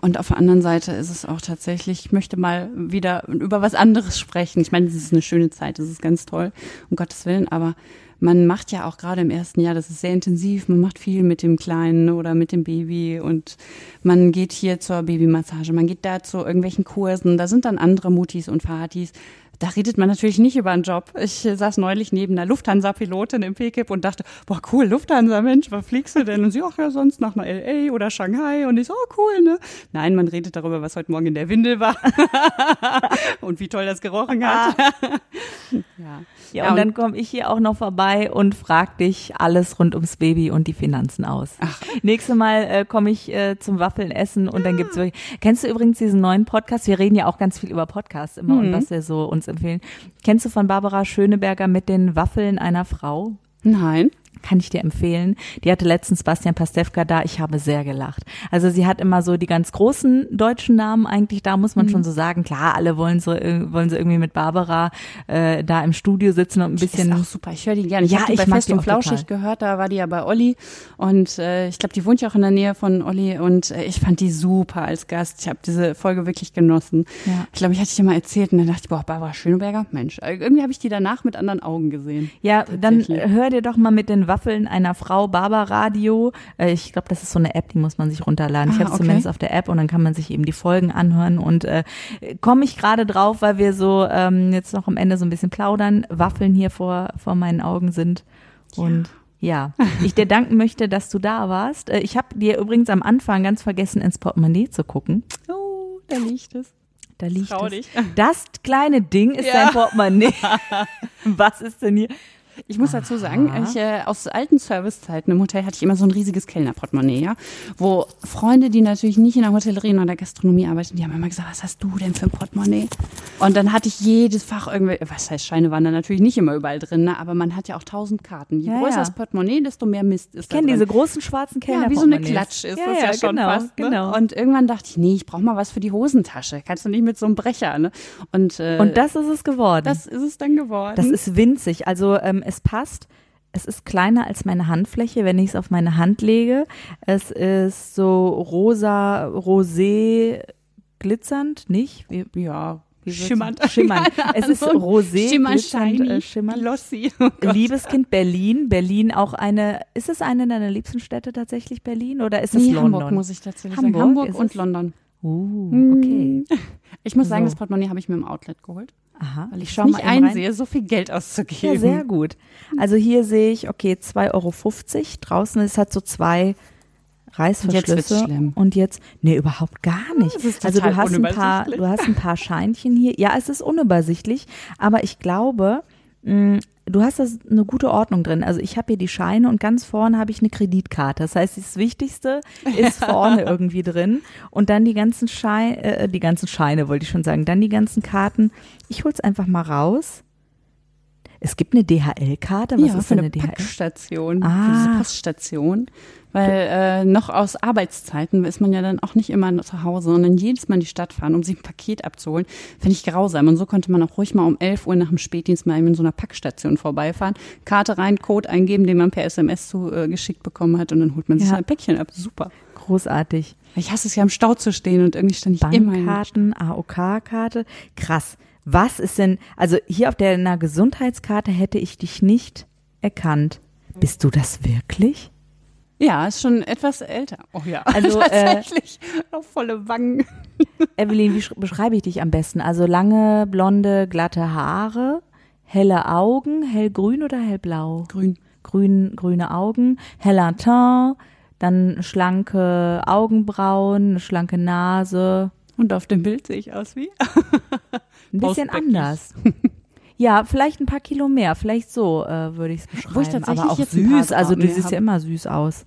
Und auf der anderen Seite ist es auch tatsächlich, ich möchte mal wieder über was anderes sprechen. Ich meine, es ist eine schöne Zeit, es ist ganz toll, um Gottes Willen, aber man macht ja auch gerade im ersten Jahr, das ist sehr intensiv, man macht viel mit dem Kleinen oder mit dem Baby und man geht hier zur Babymassage, man geht da zu irgendwelchen Kursen, da sind dann andere Mutis und Vatis, da redet man natürlich nicht über einen Job. Ich saß neulich neben einer Lufthansa-Pilotin im PKIP und dachte, boah, cool, Lufthansa, Mensch, was fliegst du denn? Und sie, ach ja, sonst nach einer LA oder Shanghai. Und ich so, oh, cool, ne? Nein, man redet darüber, was heute Morgen in der Windel war und wie toll das gerochen hat. ja. Ja, und, und dann komme ich hier auch noch vorbei und frag dich alles rund ums Baby und die Finanzen aus. Ach. Nächstes Mal äh, komme ich äh, zum Waffeln essen und ja. dann gibt's wirklich. Kennst du übrigens diesen neuen Podcast? Wir reden ja auch ganz viel über Podcasts immer mhm. und was wir so uns empfehlen. Kennst du von Barbara Schöneberger mit den Waffeln einer Frau? Nein kann ich dir empfehlen. Die hatte letztens Bastian Pastewka da. Ich habe sehr gelacht. Also sie hat immer so die ganz großen deutschen Namen eigentlich. Da muss man mhm. schon so sagen. Klar, alle wollen so wollen sie irgendwie mit Barbara äh, da im Studio sitzen und ein bisschen. Die ist auch super. Ich höre die gerne. Ich ja, habe die bei Fest und Flauschig total. gehört. Da war die ja bei Olli und äh, ich glaube, die wohnt ja auch in der Nähe von Olli und äh, ich fand die super als Gast. Ich habe diese Folge wirklich genossen. Ja. Ich glaube, ich hatte dir mal erzählt und dann dachte ich, boah, Barbara Schöneberger, Mensch, äh, irgendwie habe ich die danach mit anderen Augen gesehen. Ja, dann hör dir doch mal mit den Waffeln einer Frau Barbaradio. Äh, ich glaube, das ist so eine App, die muss man sich runterladen. Ah, ich habe okay. zumindest auf der App und dann kann man sich eben die Folgen anhören. Und äh, komme ich gerade drauf, weil wir so ähm, jetzt noch am Ende so ein bisschen plaudern, Waffeln hier vor, vor meinen Augen sind. Und ja. Ja, ich dir danken möchte, dass du da warst. Äh, ich habe dir übrigens am Anfang ganz vergessen, ins Portemonnaie zu gucken. Oh, da liegt es. Da liegt Trau es. Dich. Das kleine Ding ist ja. dein Portemonnaie. Was ist denn hier? Ich muss dazu sagen, ich, äh, aus alten Servicezeiten im Hotel hatte ich immer so ein riesiges Kellnerportemonnaie, ja, wo Freunde, die natürlich nicht in der Hotellerie oder der Gastronomie arbeiten, die haben immer gesagt, was hast du denn für ein Portemonnaie? Und dann hatte ich jedes Fach irgendwie, was heißt, Scheine waren da natürlich nicht immer überall drin, ne? aber man hat ja auch tausend Karten. Je ja, größer ja. das Portemonnaie, desto mehr Mist ist Ich kenne diese großen schwarzen Kellner. Ja, wie so eine Klatsch ist ja, das ja, ja schon genau, fast. Ne? Genau. Und irgendwann dachte ich, nee, ich brauche mal was für die Hosentasche. Kannst du nicht mit so einem Brecher, ne? Und, äh, Und das ist es geworden. Das ist es dann geworden. Das ist winzig. Also ähm, es passt es ist kleiner als meine Handfläche, wenn ich es auf meine Hand lege. Es ist so rosa, rosé, glitzernd, nicht? Ja, Schimmernd. Schimmernd. Es ist rosé, Schimmer, äh, schimmernd. glossy. Oh Gott. Liebes Kind Berlin. Berlin auch eine, ist es eine deiner liebsten Städte tatsächlich Berlin oder ist es Nee, London? Hamburg muss ich tatsächlich Hamburg sagen. Hamburg und es? London. Uh, okay. Ich muss sagen, So. das Portemonnaie habe ich mir im Outlet geholt, Aha. weil ich, nicht mal eben rein. einsehe, so viel Geld auszugeben. Ja, sehr gut. Also hier sehe ich, okay, 2,50 Euro. Draußen ist hat so zwei Reißverschlüsse. Jetzt wird's schlimm. Und jetzt, nee, überhaupt gar nicht. Das ist also du hast ein paar, du hast ein paar Scheinchen hier. Ja, es ist unübersichtlich, aber ich glaube, du hast das eine gute Ordnung drin. Also ich habe hier die Scheine und ganz vorne habe ich eine Kreditkarte. Das heißt, das Wichtigste ist vorne irgendwie drin und dann die ganzen Scheine, äh, die ganzen Scheine wollte ich schon sagen, dann die ganzen Karten. Ich hol's einfach mal raus. Es gibt eine DHL-Karte. Was ja, ist für denn eine eine DHL? Packstation, Ah. für diese Poststation. Weil äh, noch aus Arbeitszeiten ist man ja dann auch nicht immer zu Hause, sondern jedes Mal in die Stadt fahren, um sich ein Paket abzuholen. Finde ich grausam. Und so konnte man auch ruhig mal um 11 Uhr nach dem Spätdienst mal eben in so einer Packstation vorbeifahren, Karte rein, Code eingeben, den man per SMS zu, äh, geschickt bekommen hat und dann holt man sich Ja. ein Päckchen ab. Super. Großartig. Ich hasse es ja im Stau zu stehen und irgendwie stand ich immer Bankkarten, AOK-Karte. Krass. Was ist denn, also hier auf der Gesundheitskarte hätte ich dich nicht erkannt. Bist du das wirklich? Ja, ist schon etwas älter. Oh ja, Also, äh, tatsächlich. Auch volle Wangen. Evelyn, wie sch- beschreibe ich dich am besten? Also lange, blonde, glatte Haare, helle Augen, hellgrün oder hellblau? Grün. Grün, grüne Augen, heller Teint, dann schlanke Augenbrauen, eine schlanke Nase, Und auf dem Bild sehe ich aus wie? ein bisschen anders. Ja, vielleicht ein paar Kilo mehr, vielleicht so äh, würde ich es beschreiben. Wo ich tatsächlich Aber auch jetzt süß, also du siehst ja immer süß aus.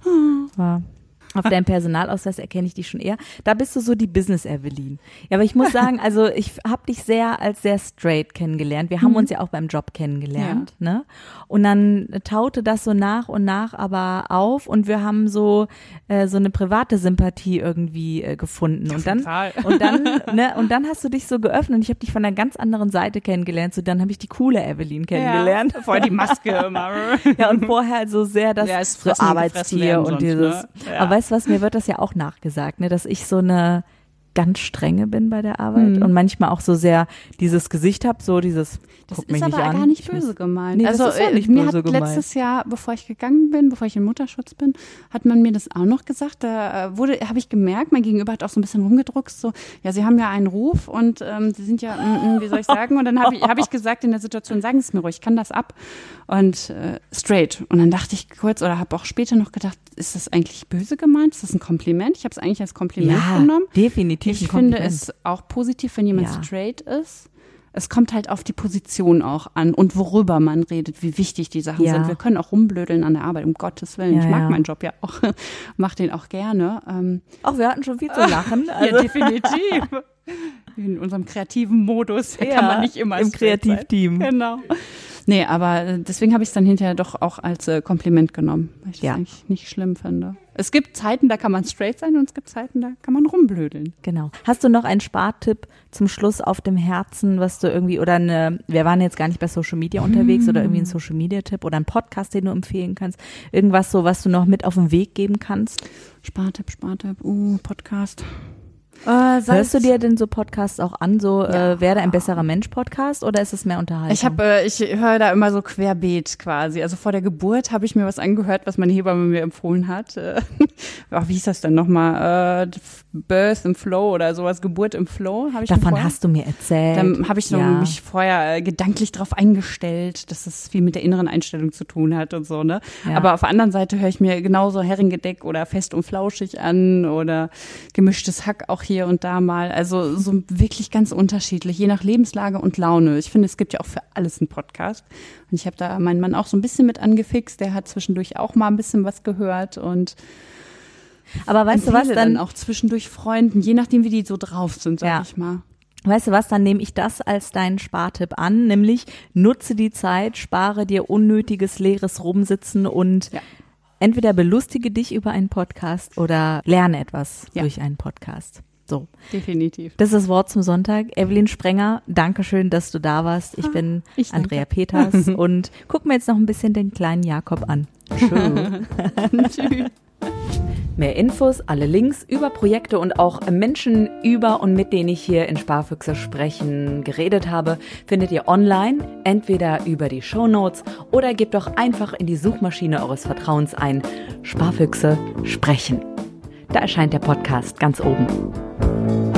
Ja. Auf deinem Personalausweis erkenne ich dich schon eher. Da bist du so die Business Evelyn. Ja, aber ich muss sagen, also ich habe dich sehr als sehr straight kennengelernt. Wir haben uns ja auch beim Job kennengelernt, ne? Und dann taute das so nach und nach aber auf und wir haben so äh, so eine private Sympathie irgendwie äh, gefunden und dann Total. und dann ne und dann hast du dich so geöffnet und ich habe dich von einer ganz anderen Seite kennengelernt. So dann habe ich die coole Evelyn kennengelernt. Ja, voll die Maske immer. Ja, und vorher so sehr das Ja, so Arbeitstier und sonst, dieses. ne? Ja. Weißt was, mir wird das ja auch nachgesagt, ne, dass ich so eine ganz strenge bin bei der Arbeit und manchmal auch so sehr dieses Gesicht hab, so dieses Das guck mich ist nicht aber an. gar nicht Ich muss- böse gemeint. Nee, das also ist ja äh, nicht mir böse hat gemeint. letztes Jahr, bevor ich gegangen bin, bevor ich in Mutterschutz bin, hat man mir das auch noch gesagt. Da äh, wurde, habe ich gemerkt, mein Gegenüber hat auch so ein bisschen rumgedruckst, so, ja, Sie haben ja einen Ruf und ähm, Sie sind ja, mm, mm, wie soll ich sagen? Und dann habe ich, hab ich gesagt in der Situation, sagen Sie es mir ruhig, ich kann das ab. Und äh, straight. Und dann dachte ich kurz oder habe auch später noch gedacht, ist das eigentlich böse gemeint? Ist das ein Kompliment? Ich habe es eigentlich als Kompliment ja, genommen. definitiv Ich ein finde Kompliment. es auch positiv, wenn jemand Ja. straight ist. Es kommt halt auf die Position auch an und worüber man redet, wie wichtig die Sachen Ja. sind. Wir können auch rumblödeln an der Arbeit, um Gottes Willen. Ja, ich mag meinen Job ja auch, mach den auch gerne. Ähm, Auch wir hatten schon viel zu lachen. Also, ja, definitiv. In unserem kreativen Modus kann man nicht immer im. Kreativteam. Genau. Nee, aber äh, deswegen habe ich es dann hinterher doch auch als äh, Kompliment genommen, weil ich das Ja. eigentlich nicht schlimm finde. Es gibt Zeiten, da kann man straight sein und es gibt Zeiten, da kann man rumblödeln. Genau. Hast du noch einen Spartipp zum Schluss auf dem Herzen, was du irgendwie oder eine, wir waren jetzt gar nicht bei Social Media unterwegs oder irgendwie ein Social Media Tipp oder ein Podcast, den du empfehlen kannst, irgendwas so, was du noch mit auf den Weg geben kannst? Spartipp, Spartipp, uh, Podcast. Hörst du dir denn so Podcasts auch an, so Ja. äh, werde ein besserer Mensch Podcast oder ist es mehr Unterhaltung? Ich habe, äh, ich höre da immer so querbeet quasi. Also vor der Geburt habe ich mir was angehört, was meine Hebamme mir empfohlen hat. Äh, ach, wie hieß das denn nochmal? Äh, Birth im Flow oder sowas, Geburt im Flow habe ich Davon vorher- hast du mir erzählt. Dann habe ich so ja. mich vorher äh, gedanklich darauf eingestellt, dass es viel mit der inneren Einstellung zu tun hat und so, ne? Ja. Aber auf der anderen Seite höre ich mir genauso Heringedeck oder Fest und Flauschig an oder gemischtes Hack auch hier und da mal. Also so wirklich ganz unterschiedlich, je nach Lebenslage und Laune. Ich finde, es gibt ja auch für alles einen Podcast. Und ich habe da meinen Mann auch so ein bisschen mit angefixt. Der hat zwischendurch auch mal ein bisschen was gehört und Aber weißt du was, empfehle dann, auch zwischendurch Freunden, je nachdem, wie die so drauf sind, sag Ja. ich mal. weißt du was, dann nehme ich das als deinen Spartipp an, nämlich nutze die Zeit, spare dir unnötiges leeres Rumsitzen und Ja. entweder belustige dich über einen Podcast oder lerne etwas Ja. durch einen Podcast. So. Definitiv. Das ist das Wort zum Sonntag. Evelyn Sprenger, danke schön, dass du da warst. Ich bin ich. Andrea Peters und guck mir jetzt noch ein bisschen den kleinen Jakob an. Schön. Tschüss. Mehr Infos, alle Links über Projekte und auch Menschen über und mit denen ich hier in Sparfüchse sprechen geredet habe, findet ihr online, entweder über die Show Notes oder gebt doch einfach in die Suchmaschine eures Vertrauens ein Sparfüchse sprechen. Da erscheint der Podcast ganz oben. Bye.